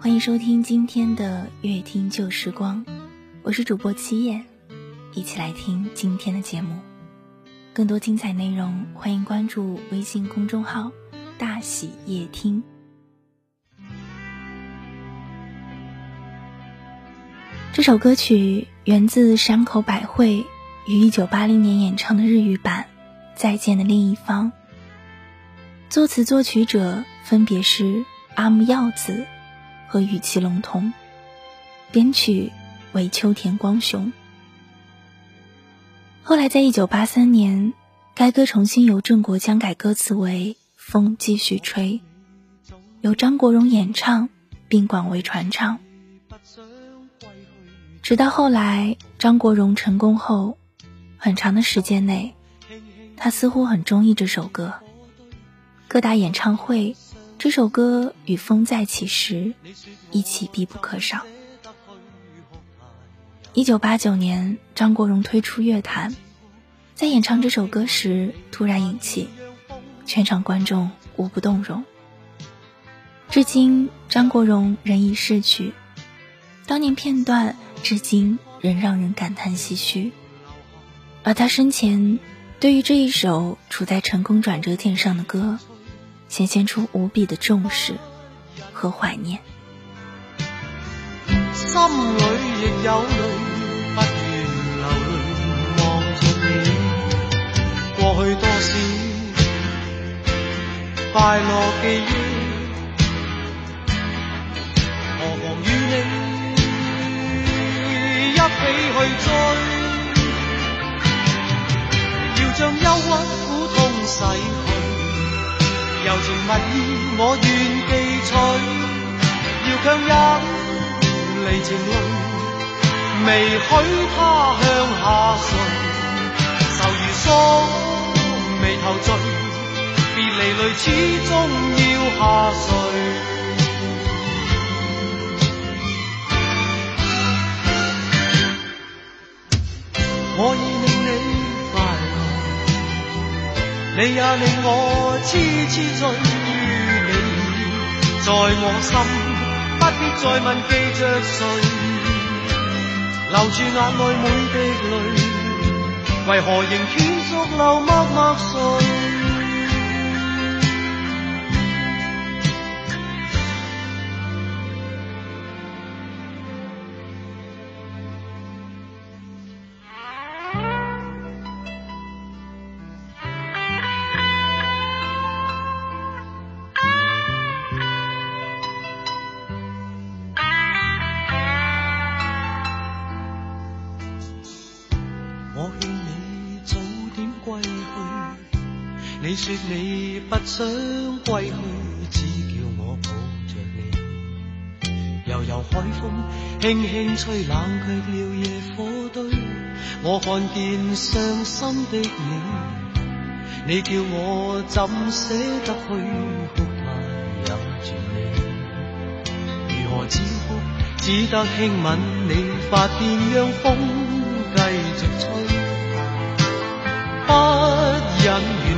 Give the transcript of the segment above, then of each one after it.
欢迎收听今天的乐听旧时光，我是主播七叶，一起来听今天的节目。更多精彩内容，欢迎关注微信公众号“大喜夜听”。这首歌曲源自山口百惠于一九八零年演唱的日语版《再见的另一方》，作词作曲者分别是阿木耀子和羽其龙同，编曲为秋田光雄。后来，在一九八三年，该歌重新由郑国江改歌词为《风继续吹》，由张国荣演唱并广为传唱。直到后来，张国荣成功后，很长的时间内，他似乎很中意这首歌。各大演唱会，这首歌与《风再起时》一起必不可少。一九八九年，张国荣退出乐坛，在演唱这首歌时突然引气，全场观众无不动容。至今，张国荣仍已逝去。当年片段至今仍让人感叹唏嘘，而他生前对于这一首处在成功转折点上的歌，显现出无比的重视和怀念。心里亦有泪，不愿流泪望着你。过去多少快乐记忆，何妨与你一？起去追，要将忧郁苦痛洗去，柔情蜜意我愿记取，要强忍离情泪，未许他向下垂，愁如锁眉头聚，别离泪始终要下垂。我已你也令我痴痴醉于你，在我心不必再问记着谁，留住眼内每滴泪，为何仍劝续流默默睡？你说你不想归去，只叫我抱着你。悠悠海风轻轻吹，冷却了夜火堆。我看见伤心的你，你叫我怎舍得去哭？他忍住你，如何止哭？只得轻吻你发边，让风继续吹，不忍远。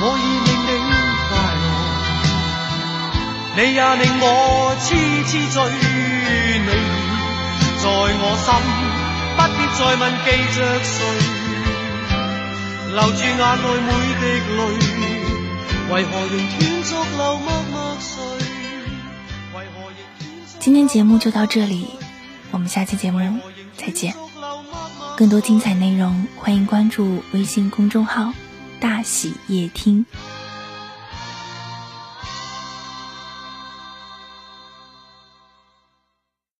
我已令你快乐，你也令我痴痴醉你，在我心不必再问记着谁，留住眼内每滴泪，为何仍断续流默默睡？为何仍今天节目就到这里，我们下期节目再见。更多精彩内容，欢迎关注微信公众号“大喜夜听”。